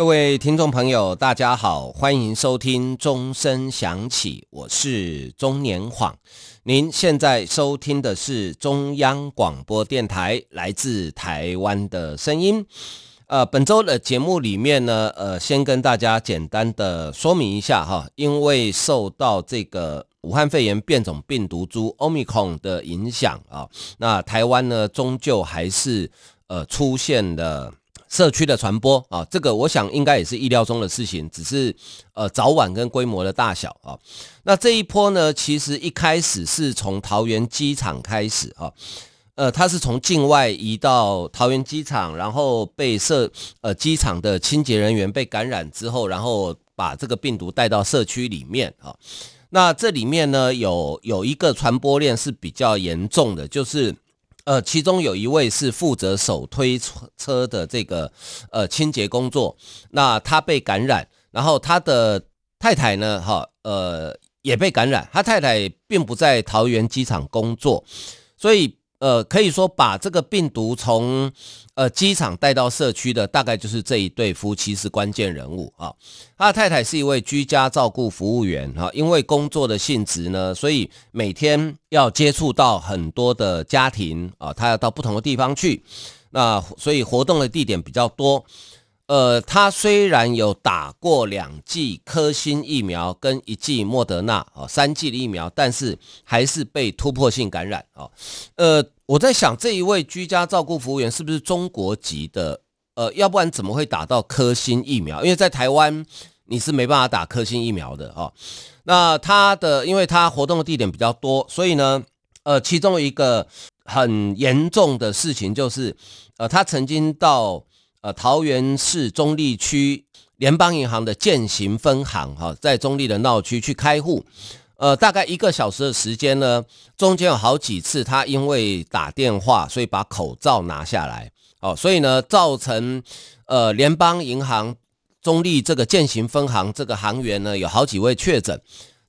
各位听众朋友，大家好，欢迎收听钟声响起，我是钟年晃。您现在收听的是中央广播电台来自台湾的声音。呃，本周的节目里面呢，呃，先跟大家简单的说明一下哈，因为受到这个武汉肺炎变种病毒株 Omicron 的影响啊，那台湾呢，终究还是呃出现了。社区的传播啊，这个我想应该也是意料中的事情，只是呃早晚跟规模的大小啊。那这一波呢，其实一开始是从桃园机场开始啊，呃，它是从境外移到桃园机场，然后被社呃机场的清洁人员被感染之后，然后把这个病毒带到社区里面啊。那这里面呢，有有一个传播链是比较严重的，就是。呃，其中有一位是负责手推车的这个呃清洁工作，那他被感染，然后他的太太呢，哈，呃，也被感染，他太太并不在桃园机场工作，所以。呃，可以说把这个病毒从呃机场带到社区的，大概就是这一对夫妻是关键人物啊。他的太太是一位居家照顾服务员啊，因为工作的性质呢，所以每天要接触到很多的家庭啊，他要到不同的地方去，那所以活动的地点比较多。呃，他虽然有打过两剂科兴疫苗跟一剂莫德纳哦，三剂的疫苗，但是还是被突破性感染哦。呃，我在想这一位居家照顾服务员是不是中国籍的？呃，要不然怎么会打到科兴疫苗？因为在台湾你是没办法打科兴疫苗的哦。那他的，因为他活动的地点比较多，所以呢，呃，其中一个很严重的事情就是，呃，他曾经到。呃，桃园市中坜区联邦银行的健行分行，哈，在中坜的闹区去开户，呃，大概一个小时的时间呢，中间有好几次他因为打电话，所以把口罩拿下来，哦，所以呢，造成呃联邦银行中坜这个健行分行这个行员呢，有好几位确诊，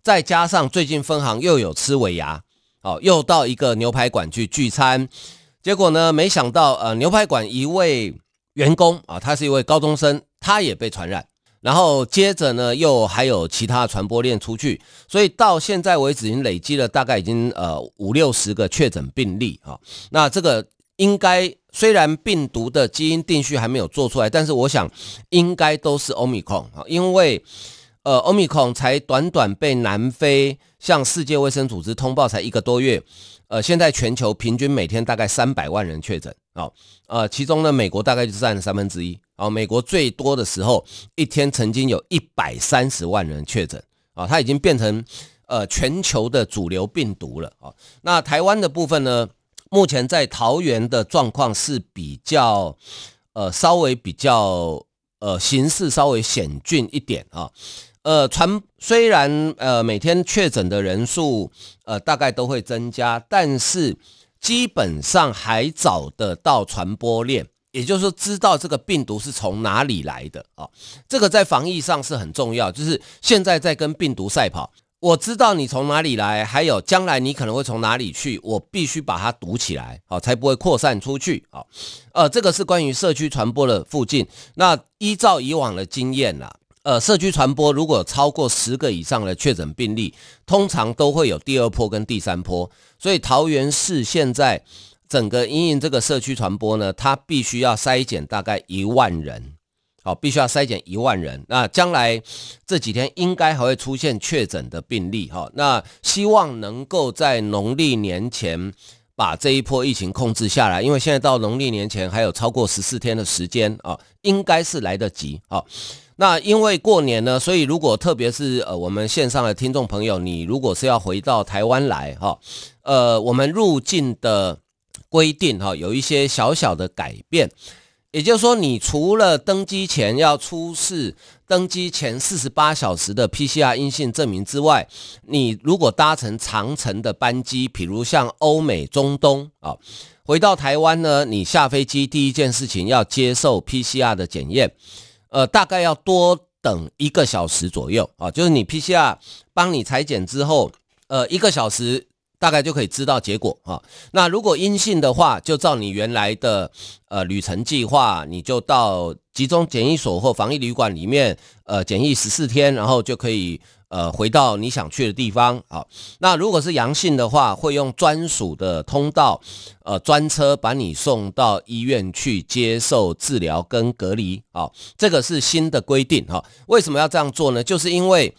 再加上最近分行又有吃尾牙，哦，又到一个牛排馆去聚餐，结果呢，没想到呃牛排馆一位。员工啊，他是一位高中生，他也被传染，然后接着呢，又还有其他传播链出去，所以到现在为止，已经累积了大概已经呃五六十个确诊病例啊。那这个应该虽然病毒的基因定序还没有做出来，但是我想应该都是 Omicron 啊，因为呃 Omicron 才短短被南非向世界卫生组织通报才一个多月。呃，现在全球平均每天大概三百万人确诊，啊，呃，其中呢，美国大概就占三分之一，啊，美国最多的时候一天曾经有一百三十万人确诊，啊，它已经变成呃全球的主流病毒了，啊，那台湾的部分呢，目前在桃园的状况是比较，呃，稍微比较，呃，形势稍微险峻一点啊。呃，传虽然呃每天确诊的人数呃大概都会增加，但是基本上还找得到传播链，也就是说知道这个病毒是从哪里来的啊、这个在防疫上是很重要，就是现在在跟病毒赛跑，我知道你从哪里来，还有将来你可能会从哪里去，我必须把它堵起来，好、才不会扩散出去啊、哦。呃，这个是关于社区传播的附近。那依照以往的经验啦。呃，社区传播如果超过十个以上的确诊病例，通常都会有第二波跟第三波。所以桃园市现在整个因应这个社区传播呢，它必须要筛检大概一万人，好，必须要筛检一万人。那将来这几天应该还会出现确诊的病例，哈，那希望能够在农历年前把这一波疫情控制下来，因为现在到农历年前还有超过十四天的时间啊，应该是来得及啊。那因为过年呢，所以如果特别是呃我们线上的听众朋友，你如果是要回到台湾来哈，呃我们入境的规定哈有一些小小的改变，也就是说，你除了登机前要出示登机前四十八小时的 PCR 阴性证明之外，你如果搭乘长程的班机，比如像欧美、中东啊，回到台湾呢，你下飞机第一件事情要接受 PCR 的检验，呃，大概要多等一个小时左右啊，就是你 PCR 帮你裁剪之后，呃，一个小时。大概就可以知道结果啊。那如果阴性的话，就照你原来的呃旅程计划，你就到集中检疫所或防疫旅馆里面呃检疫十四天，然后就可以呃回到你想去的地方啊。那如果是阳性的话，会用专属的通道呃专车把你送到医院去接受治疗跟隔离啊。这个是新的规定哈。为什么要这样做呢？就是因为。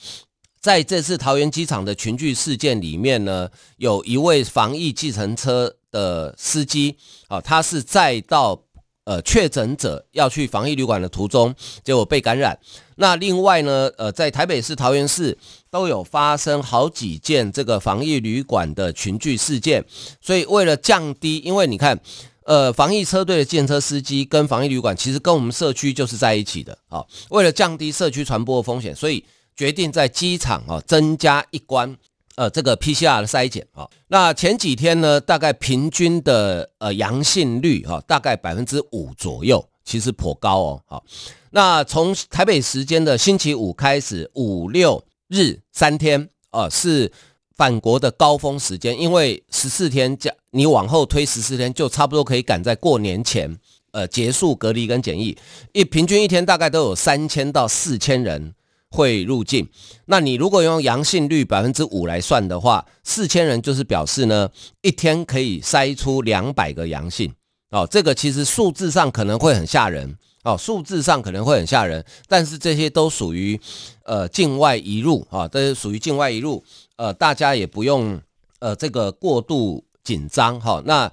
在这次桃园机场的群聚事件里面呢，有一位防疫计程车的司机啊，他是载到呃确诊者要去防疫旅馆的途中，结果被感染。那另外呢，呃，在台北市、桃园市都有发生好几件这个防疫旅馆的群聚事件，所以为了降低，因为你看，呃，防疫车队的计程车司机跟防疫旅馆其实跟我们社区就是在一起的啊，为了降低社区传播的风险，所以。决定在机场啊增加一关，呃，这个 PCR 的筛检啊。那前几天呢，大概平均的呃阳性率哈，大概百分之五左右，其实颇高哦。好，那从台北时间的星期五开始，五六日三天啊是返国的高峰时间，因为十四天加你往后推十四天，就差不多可以赶在过年前呃结束隔离跟检疫。一平均一天大概都有三千到四千人。会入境，那你如果用阳性率百分之五来算的话，四千人就是表示呢，一天可以筛出两百个阳性哦。这个其实数字上可能会很吓人哦，数字上可能会很吓人，但是这些都属于呃境外移入啊，这是属于境外移入，呃，大家也不用呃这个过度紧张哈。那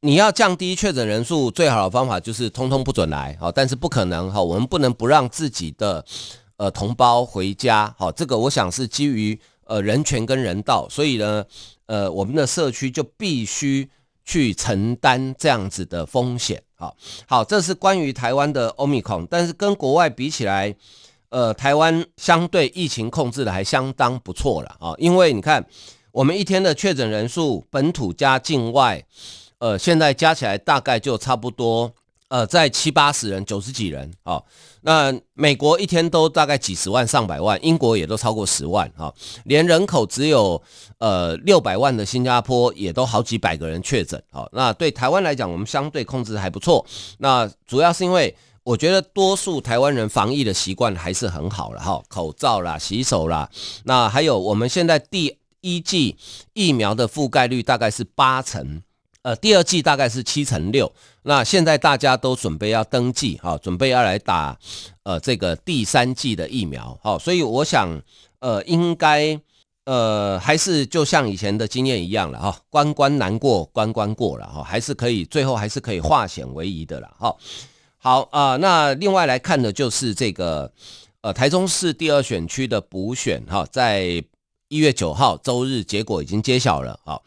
你要降低确诊人数，最好的方法就是通通不准来好，但是不可能哈，我们不能不让自己的。呃，同胞回家，好，这个我想是基于呃人权跟人道，所以呢，呃，我们的社区就必须去承担这样子的风险，好，好，这是关于台湾的 Omicron，但是跟国外比起来，呃，台湾相对疫情控制的还相当不错了啊，因为你看我们一天的确诊人数，本土加境外，呃，现在加起来大概就差不多。呃，在七八十人、九十几人啊、哦，那美国一天都大概几十万、上百万，英国也都超过十万啊、哦，连人口只有呃六百万的新加坡也都好几百个人确诊啊。那对台湾来讲，我们相对控制还不错。那主要是因为我觉得多数台湾人防疫的习惯还是很好了哈、哦，口罩啦、洗手啦，那还有我们现在第一剂疫苗的覆盖率大概是八成。呃，第二季大概是七成六，那现在大家都准备要登记哈，准备要来打呃这个第三季的疫苗，好，所以我想呃应该呃还是就像以前的经验一样了哈，关关难过关关过了哈，还是可以最后还是可以化险为夷的了哈。好啊，那另外来看的就是这个呃台中市第二选区的补选哈，在一月九号周日结果已经揭晓了啊。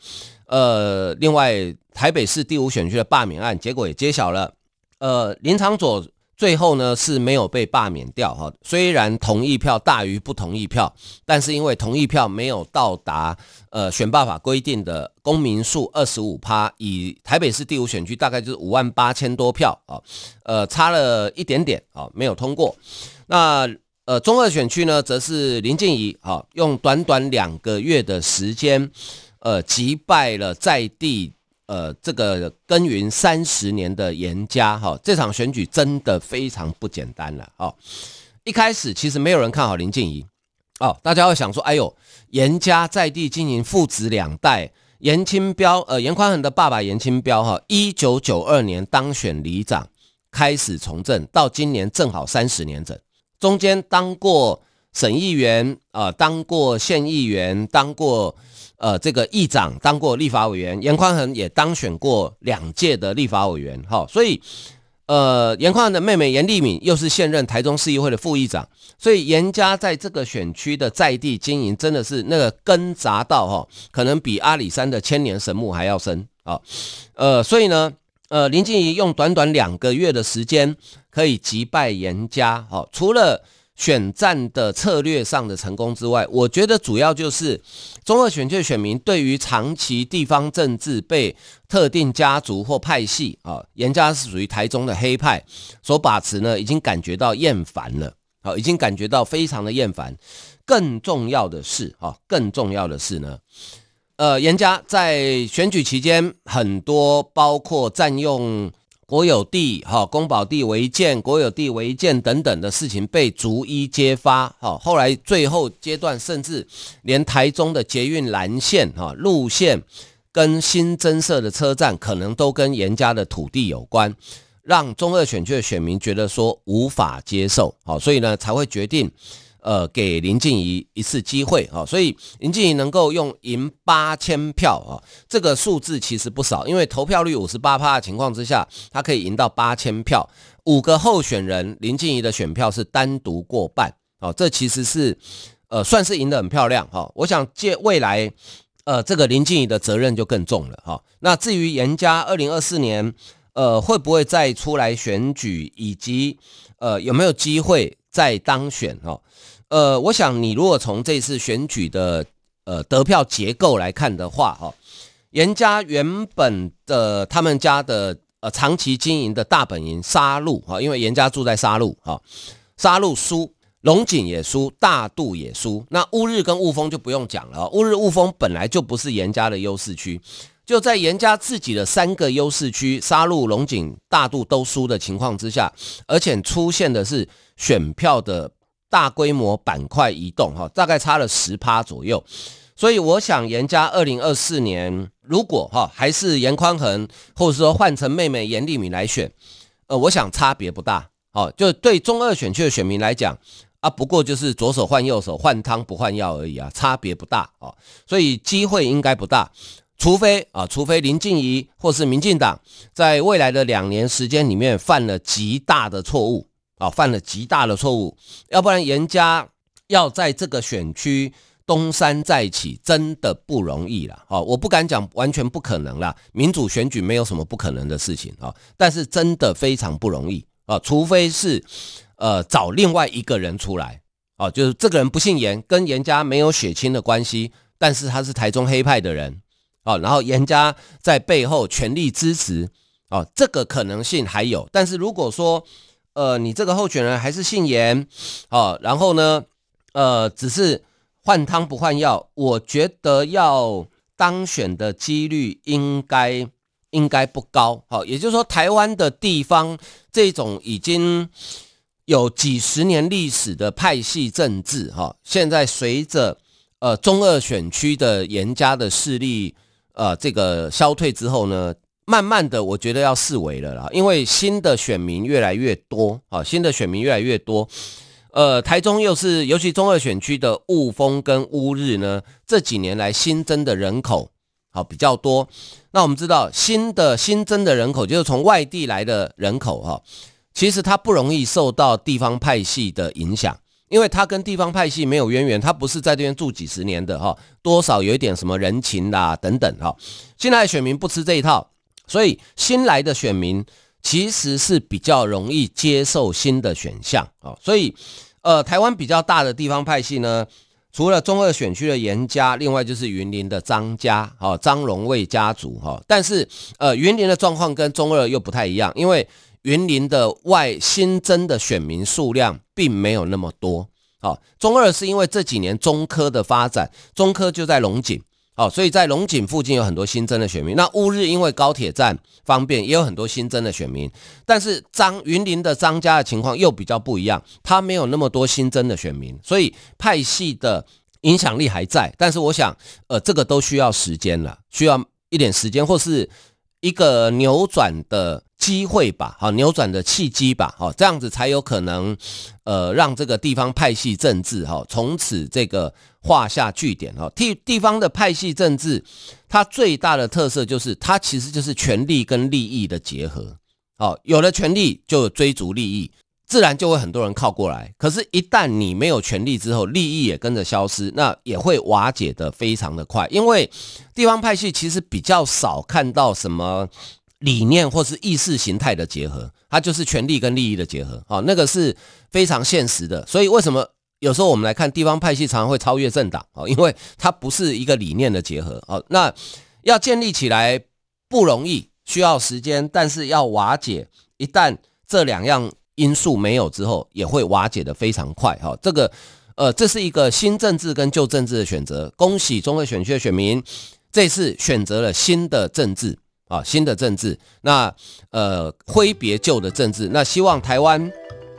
呃，另外台北市第五选区的罢免案结果也揭晓了。呃，林长佐最后呢是没有被罢免掉哈，虽然同意票大于不同意票，但是因为同意票没有到达呃选罢法规定的公民数二十五趴，以台北市第五选区大概就是五万八千多票啊，呃，差了一点点啊，没有通过。那呃中二选区呢，则是林静怡啊，用短短两个月的时间。呃，击败了在地呃这个耕耘三十年的严家哈，这场选举真的非常不简单了哦。一开始其实没有人看好林静仪哦，大家会想说，哎呦，严家在地经营父子两代，严清标呃严宽恒的爸爸严清标哈，一九九二年当选里长，开始从政，到今年正好三十年整，中间当过省议员啊、呃，当过县议员，当过。呃，这个议长当过立法委员，严宽恒也当选过两届的立法委员，哈，所以，呃，严宽恒的妹妹严丽敏又是现任台中市议会的副议长，所以严家在这个选区的在地经营真的是那个根扎到哈，可能比阿里山的千年神木还要深啊，呃，所以呢，呃，林静仪用短短两个月的时间可以击败严家，好，除了选战的策略上的成功之外，我觉得主要就是中二选区的选民对于长期地方政治被特定家族或派系啊，严家是属于台中的黑派所把持呢，已经感觉到厌烦了，好，已经感觉到非常的厌烦。更重要的是，哈，更重要的是呢，呃，严家在选举期间，很多包括占用国有地、哈公保地违建、国有地违建等等的事情被逐一揭发，哈，后来最后阶段，甚至连台中的捷运蓝线哈路线跟新增设的车站，可能都跟严家的土地有关，让中二选区的选民觉得说无法接受，好，所以呢才会决定。呃，给林静怡一次机会啊，所以林静怡能够用赢八千票啊，这个数字其实不少，因为投票率五十八趴的情况之下，他可以赢到八千票，五个候选人，林静怡的选票是单独过半啊，这其实是呃算是赢得很漂亮哈。我想借未来呃这个林静怡的责任就更重了哈。那至于严家二零二四年呃会不会再出来选举，以及呃有没有机会再当选哈？呃，我想你如果从这次选举的呃得票结构来看的话，哈，严家原本的他们家的呃长期经营的大本营沙鹿哈，因为严家住在沙鹿哈，沙鹿输，龙井也输，大肚也输，那乌日跟雾峰就不用讲了，乌日雾峰本来就不是严家的优势区，就在严家自己的三个优势区沙鹿、龙井、大肚都输的情况之下，而且出现的是选票的。大规模板块移动，哈，大概差了十趴左右，所以我想严家二零二四年如果哈还是严宽恒，或者说换成妹妹严丽敏来选，呃，我想差别不大，哦，就对中二选区的选民来讲啊，不过就是左手换右手，换汤不换药而已啊，差别不大哦，所以机会应该不大，除非啊，除非林静仪或是民进党在未来的两年时间里面犯了极大的错误。啊，犯了极大的错误，要不然严家要在这个选区东山再起，真的不容易了。啊，我不敢讲完全不可能啦，民主选举没有什么不可能的事情啊，但是真的非常不容易啊，除非是呃找另外一个人出来，啊，就是这个人不姓严，跟严家没有血亲的关系，但是他是台中黑派的人，啊，然后严家在背后全力支持，啊，这个可能性还有，但是如果说呃，你这个候选人还是姓严，哦，然后呢，呃，只是换汤不换药，我觉得要当选的几率应该应该不高，好，也就是说，台湾的地方这种已经有几十年历史的派系政治，哈，现在随着呃中二选区的严家的势力，呃，这个消退之后呢。慢慢的，我觉得要四维了啦，因为新的选民越来越多啊，新的选民越来越多。呃，台中又是尤其中二选区的雾峰跟乌日呢，这几年来新增的人口好比较多。那我们知道，新的新增的人口就是从外地来的人口哈，其实他不容易受到地方派系的影响，因为他跟地方派系没有渊源，他不是在这边住几十年的哈，多少有一点什么人情啦等等哈。新来的选民不吃这一套。所以新来的选民其实是比较容易接受新的选项啊，所以呃，台湾比较大的地方派系呢，除了中二选区的严家，另外就是云林的张家，哈，张荣卫家族哈，但是呃，云林的状况跟中二又不太一样，因为云林的外新增的选民数量并没有那么多，好，中二是因为这几年中科的发展，中科就在龙井。哦，所以在龙井附近有很多新增的选民。那乌日因为高铁站方便，也有很多新增的选民。但是张云林的张家的情况又比较不一样，他没有那么多新增的选民，所以派系的影响力还在。但是我想，呃，这个都需要时间了，需要一点时间，或是一个扭转的。机会吧，好，扭转的契机吧，好，这样子才有可能，呃，让这个地方派系政治哈，从此这个画下句点哈。地地方的派系政治，它最大的特色就是它其实就是权力跟利益的结合，好，有了权力就追逐利益，自然就会很多人靠过来。可是，一旦你没有权力之后，利益也跟着消失，那也会瓦解的非常的快。因为地方派系其实比较少看到什么。理念或是意识形态的结合，它就是权力跟利益的结合，好，那个是非常现实的。所以为什么有时候我们来看地方派系常常会超越政党，哦，因为它不是一个理念的结合，哦，那要建立起来不容易，需要时间，但是要瓦解，一旦这两样因素没有之后，也会瓦解的非常快，哈，这个，呃，这是一个新政治跟旧政治的选择。恭喜中二选区的选民，这次选择了新的政治。啊，新的政治，那呃挥别旧的政治，那希望台湾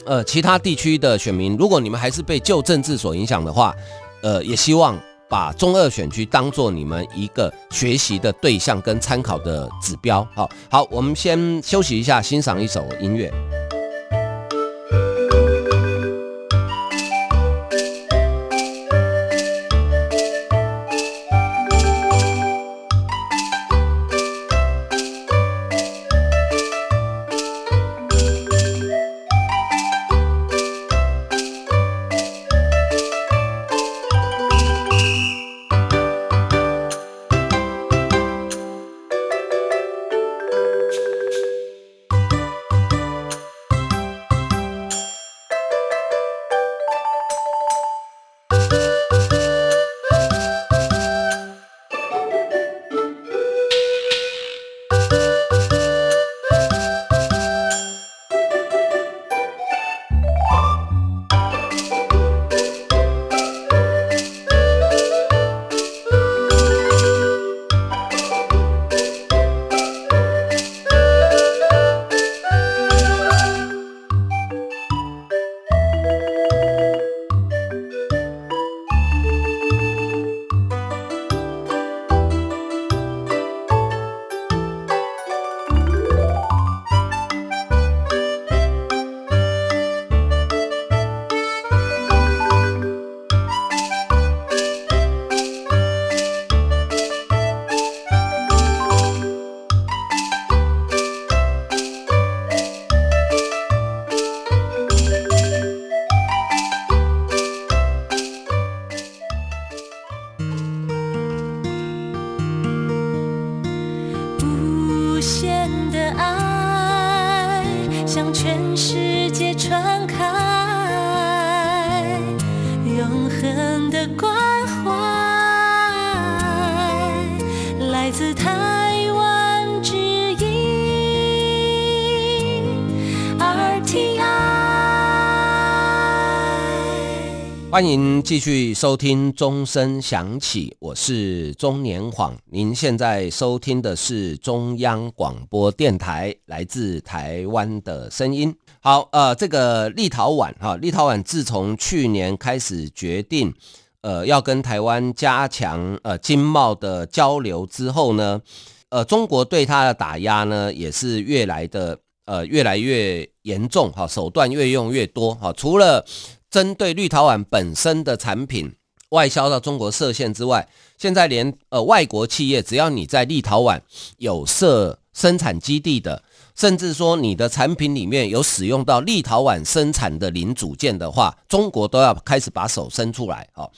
呃其他地区的选民，如果你们还是被旧政治所影响的话，呃也希望把中二选区当做你们一个学习的对象跟参考的指标。好，好，我们先休息一下，欣赏一首音乐。欢迎继续收听钟声响起，我是钟年晃。您现在收听的是中央广播电台来自台湾的声音。好，呃，这个立陶宛哈，立陶宛自从去年开始决定，呃，要跟台湾加强呃经贸的交流之后呢，呃，中国对它的打压呢也是越来的呃越来越严重哈，手段越用越多哈，除了针对立陶宛本身的产品外销到中国设限之外，现在连呃外国企业，只要你在立陶宛有设生产基地的，甚至说你的产品里面有使用到立陶宛生产的零组件的话，中国都要开始把手伸出来。哦，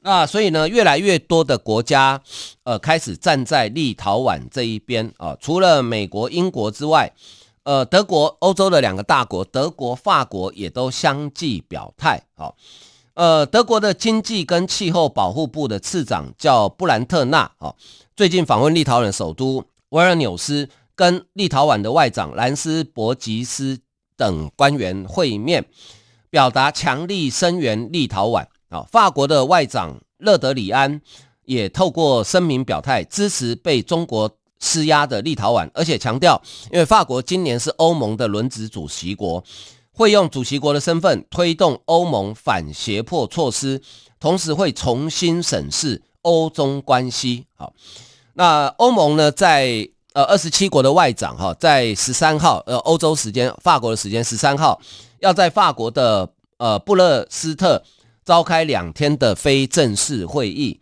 那所以呢，越来越多的国家呃开始站在立陶宛这一边啊，除了美国、英国之外。呃，德国、欧洲的两个大国，德国、法国也都相继表态。好，呃，德国的经济跟气候保护部的次长叫布兰特纳，哦，最近访问立陶宛首都维尔纽斯，跟立陶宛的外长兰斯伯吉斯等官员会面，表达强力声援立陶宛。啊，法国的外长勒德里安也透过声明表态，支持被中国。施压的立陶宛，而且强调，因为法国今年是欧盟的轮值主席国，会用主席国的身份推动欧盟反胁迫措施，同时会重新审视欧中关系。好，那欧盟呢，在呃二十七国的外长哈，在十三号呃欧洲时间法国的时间十三号，要在法国的呃布勒斯特召开两天的非正式会议。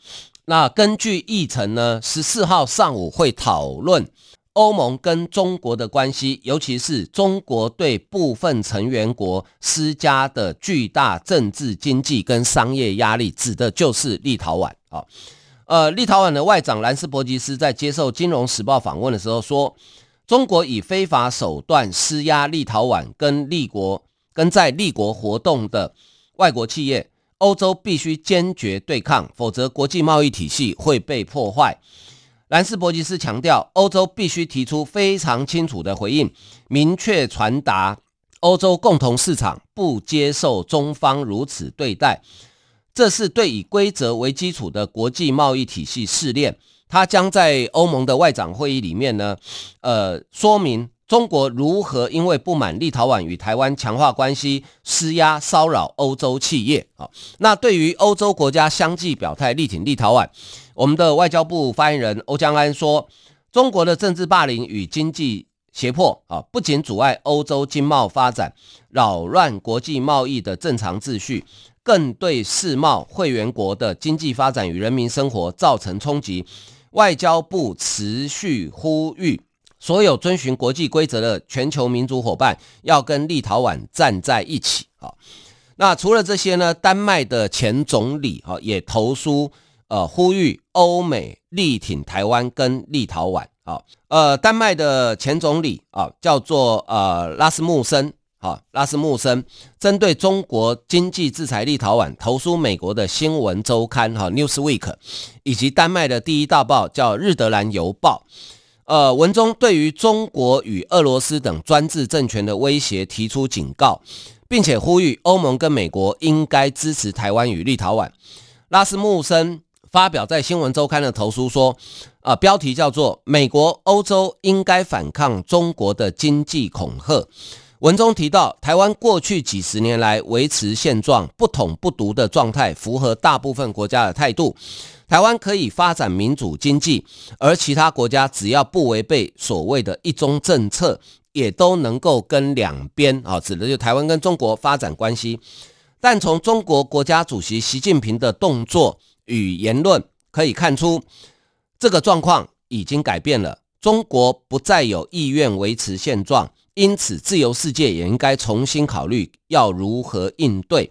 那根据议程呢，十四号上午会讨论欧盟跟中国的关系，尤其是中国对部分成员国施加的巨大政治、经济跟商业压力，指的就是立陶宛。啊，呃，立陶宛的外长兰斯伯吉斯在接受《金融时报》访问的时候说，中国以非法手段施压立陶宛跟立国跟在立国活动的外国企业，欧洲必须坚决对抗，否则国际贸易体系会被破坏。兰斯伯吉斯强调，欧洲必须提出非常清楚的回应，明确传达欧洲共同市场不接受中方如此对待，这是对以规则为基础的国际贸易体系试炼。他将在欧盟的外长会议里面呢，呃，说明中国如何因为不满立陶宛与台湾强化关系，施压骚扰欧洲企业。啊，那对于欧洲国家相继表态力挺立陶宛，我们的外交部发言人欧江安说，中国的政治霸凌与经济胁迫啊，不仅阻碍欧洲经贸发展，扰乱国际贸易的正常秩序。更对世贸会员国的经济发展与人民生活造成冲击。外交部持续呼吁所有遵循国际规则的全球民主伙伴要跟立陶宛站在一起。啊，那除了这些呢？丹麦的前总理哈也投书，呃，呼吁欧美力挺台湾跟立陶宛。啊，呃，丹麦的前总理啊叫做呃拉斯穆森。好，拉斯穆森针对中国经济制裁立陶宛，投书美国的新闻周刊哈 Newsweek，以及丹麦的第一大报叫日德兰邮报。呃，文中对于中国与俄罗斯等专制政权的威胁提出警告，并且呼吁欧盟跟美国应该支持台湾与立陶宛。拉斯穆森发表在新闻周刊的投书说，啊、呃，标题叫做“美国、欧洲应该反抗中国的经济恐吓”。文中提到，台湾过去几十年来维持现状、不统不独的状态，符合大部分国家的态度。台湾可以发展民主经济，而其他国家只要不违背所谓的一中政策，也都能够跟两边啊，指的就台湾跟中国发展关系。但从中国国家主席习近平的动作与言论可以看出，这个状况已经改变了，中国不再有意愿维持现状。因此，自由世界也应该重新考虑要如何应对。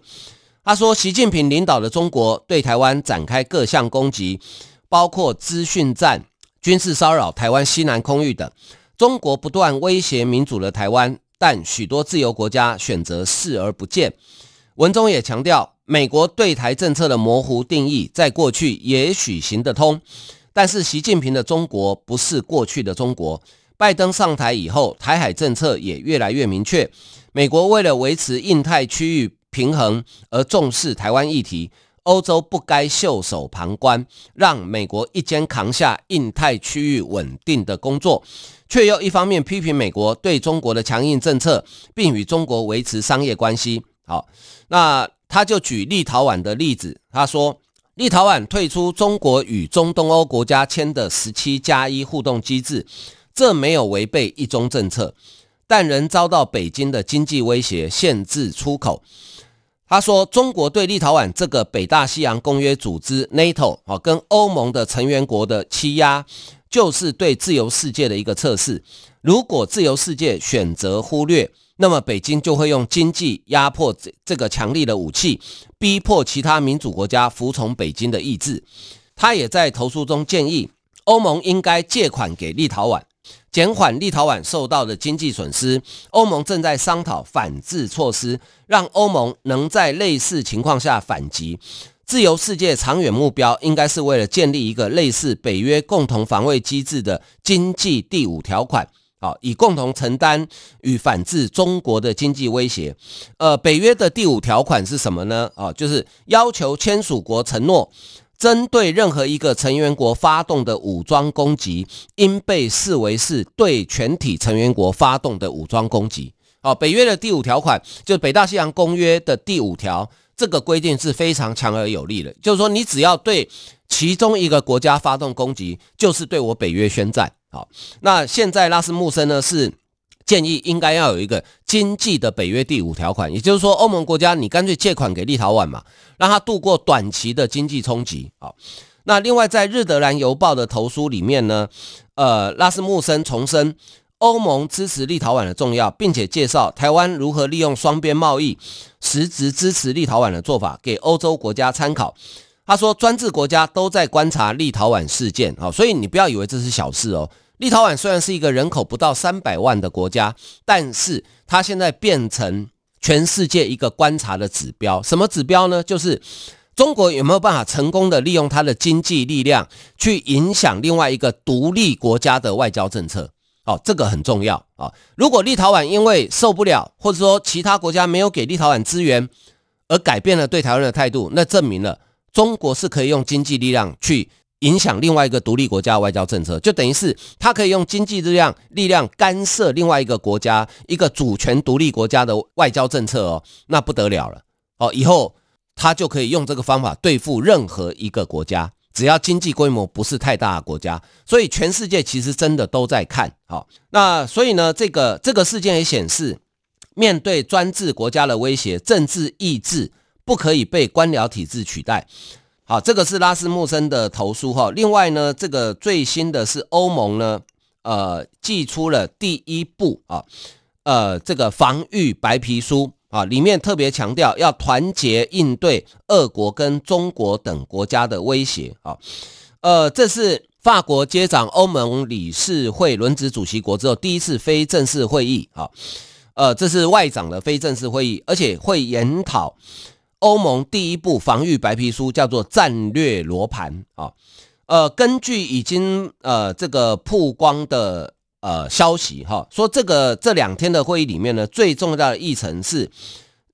他说，习近平领导的中国对台湾展开各项攻击，包括资讯战、军事骚扰台湾西南空域等。中国不断威胁民主的台湾，但许多自由国家选择视而不见。文中也强调，美国对台政策的模糊定义，在过去也许行得通，但是习近平的中国不是过去的中国。拜登上台以后，台海政策也越来越明确。美国为了维持印太区域平衡而重视台湾议题，欧洲不该袖手旁观，让美国一肩扛下印太区域稳定的工作，却又一方面批评美国对中国的强硬政策，并与中国维持商业关系。好，那他就举立陶宛的例子，他说，立陶宛退出中国与中东欧国家签的十七加一互动机制。这没有违背一中政策，但仍遭到北京的经济威胁，限制出口。他说，中国对立陶宛这个北大西洋公约组织 NATO 啊，跟欧盟的成员国的欺压，就是对自由世界的一个测试。如果自由世界选择忽略，那么北京就会用经济压迫这这个强力的武器，逼迫其他民主国家服从北京的意志。他也在投书中建议，欧盟应该借款给立陶宛。减缓立陶宛受到的经济损失，欧盟正在商讨反制措施，让欧盟能在类似情况下反击。自由世界长远目标应该是为了建立一个类似北约共同防卫机制的经济第五条款，好，以共同承担与反制中国的经济威胁。呃，北约的第五条款是什么呢？啊，就是要求签署国承诺。针对任何一个成员国发动的武装攻击，应被视为是对全体成员国发动的武装攻击。好，北约的第五条款就是北大西洋公约的第五条，这个规定是非常强而有力的。就是说，你只要对其中一个国家发动攻击，就是对我北约宣战。好，那现在拉斯穆森呢是。建议应该要有一个经济的北约第五条款，也就是说，欧盟国家你干脆借款给立陶宛嘛，让他度过短期的经济冲击。好，那另外在日德兰邮报的投书里面呢，呃，拉斯穆森重申欧盟支持立陶宛的重要，并且介绍台湾如何利用双边贸易实质支持立陶宛的做法，给欧洲国家参考。他说，专制国家都在观察立陶宛事件，好，所以你不要以为这是小事哦。立陶宛虽然是一个人口不到三百万的国家，但是它现在变成全世界一个观察的指标。什么指标呢？就是中国有没有办法成功的利用它的经济力量去影响另外一个独立国家的外交政策？哦，这个很重要啊！如果立陶宛因为受不了，或者说其他国家没有给立陶宛资源，而改变了对台湾的态度，那证明了中国是可以用经济力量去。影响另外一个独立国家外交政策，就等于是他可以用经济力量力量干涉另外一个国家一个主权独立国家的外交政策哦，那不得了了哦，以后他就可以用这个方法对付任何一个国家，只要经济规模不是太大的国家，所以全世界其实真的都在看好。那所以呢，这个这个事件也显示，面对专制国家的威胁，政治意志不可以被官僚体制取代。好，这个是拉斯穆森的投书哈。另外呢，这个最新的是欧盟呢，呃，寄出了第一部啊，呃，这个防御白皮书啊，里面特别强调要团结应对俄国跟中国等国家的威胁啊。呃，这是法国接掌欧盟理事会轮值主席国之后第一次非正式会议啊。呃，这是外长的非正式会议，而且会研讨。欧盟第一部防御白皮书叫做战略罗盘啊，呃，根据已经呃这个曝光的呃消息哈，说这个这两天的会议里面呢，最重要的议程是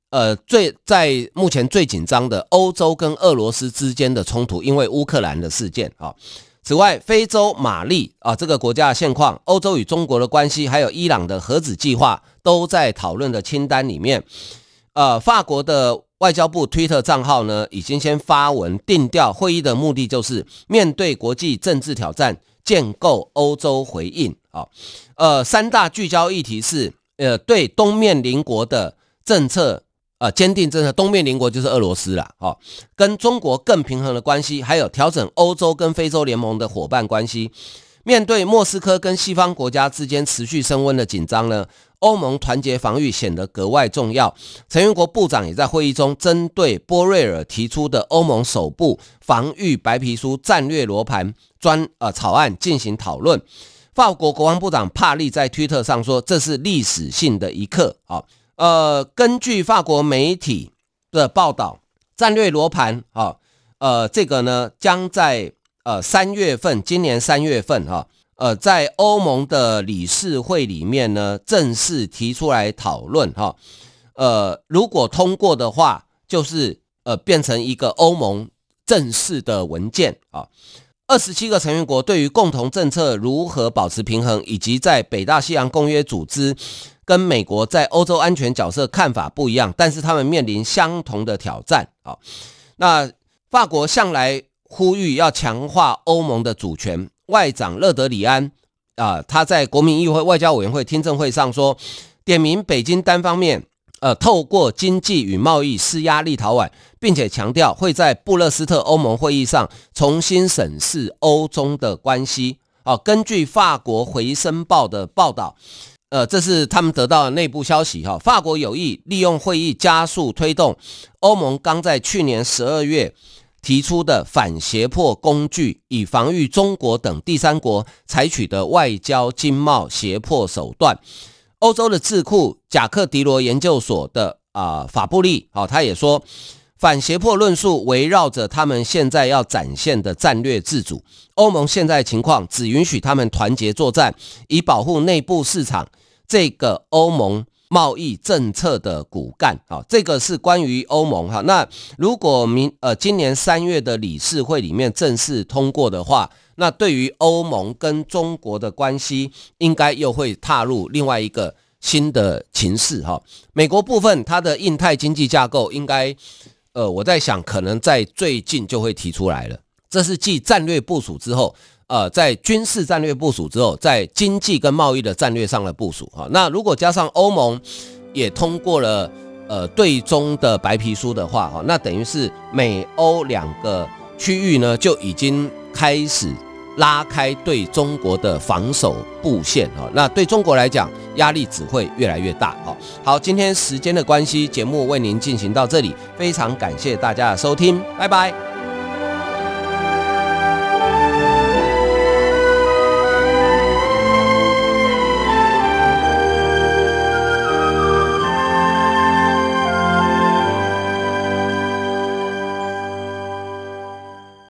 呃最在目前最紧张的欧洲跟俄罗斯之间的冲突，因为乌克兰的事件啊。此外，非洲马利啊这个国家的现况，欧洲与中国的关系，还有伊朗的核子计划，都在讨论的清单里面。呃，法国的。外交部推特账号呢，已经先发文定调，会议的目的就是面对国际政治挑战，建构欧洲回应。啊，呃，三大聚焦议题是，呃，对东面邻国的政策，呃，坚定政策，东面邻国就是俄罗斯了，啊，跟中国更平衡的关系，还有调整欧洲跟非洲联盟的伙伴关系。面对莫斯科跟西方国家之间持续升温的紧张呢，欧盟团结防御显得格外重要。成员国部长也在会议中针对波瑞尔提出的欧盟首部防御白皮书战略罗盘专呃草案进行讨论。法国国防部长帕利在推特上说：“这是历史性的一刻。”啊，呃，根据法国媒体的报道，战略罗盘啊，呃，这个呢将在。呃，三月份，今年三月份，哈，呃，在欧盟的理事会里面呢，正式提出来讨论，哈，呃，如果通过的话，就是呃，变成一个欧盟正式的文件啊。二十七个成员国对于共同政策如何保持平衡，以及在北大西洋公约组织跟美国在欧洲安全角色看法不一样，但是他们面临相同的挑战啊。那法国向来。呼吁要强化欧盟的主权。外长勒德里安啊，他在国民议会外交委员会听证会上说，点名北京单方面呃透过经济与贸易施压立陶宛，并且强调会在布勒斯特欧盟会议上重新审视欧中的关系。啊，根据法国回声报的报道，呃，这是他们得到的内部消息哈。法国有意利用会议加速推动欧盟刚在去年十二月。提出的反胁迫工具，以防御中国等第三国采取的外交经贸胁迫手段。欧洲的智库贾克迪罗研究所的啊、法布利，啊、哦，他也说，反胁迫论述围绕着他们现在要展现的战略自主。欧盟现在情况只允许他们团结作战，以保护内部市场。这个欧盟。贸易政策的骨干，啊，这个是关于欧盟哈。那如果明呃今年三月的理事会里面正式通过的话，那对于欧盟跟中国的关系，应该又会踏入另外一个新的情势哈。美国部分它的印太经济架构，应该呃我在想，可能在最近就会提出来了。这是继战略部署之后。呃，在军事战略部署之后，在经济跟贸易的战略上的部署哈，那如果加上欧盟也通过了呃对中的白皮书的话哈，那等于是美欧两个区域呢就已经开始拉开对中国的防守布线哈，那对中国来讲压力只会越来越大哈。好，今天时间的关系，节目为您进行到这里，非常感谢大家的收听，拜拜。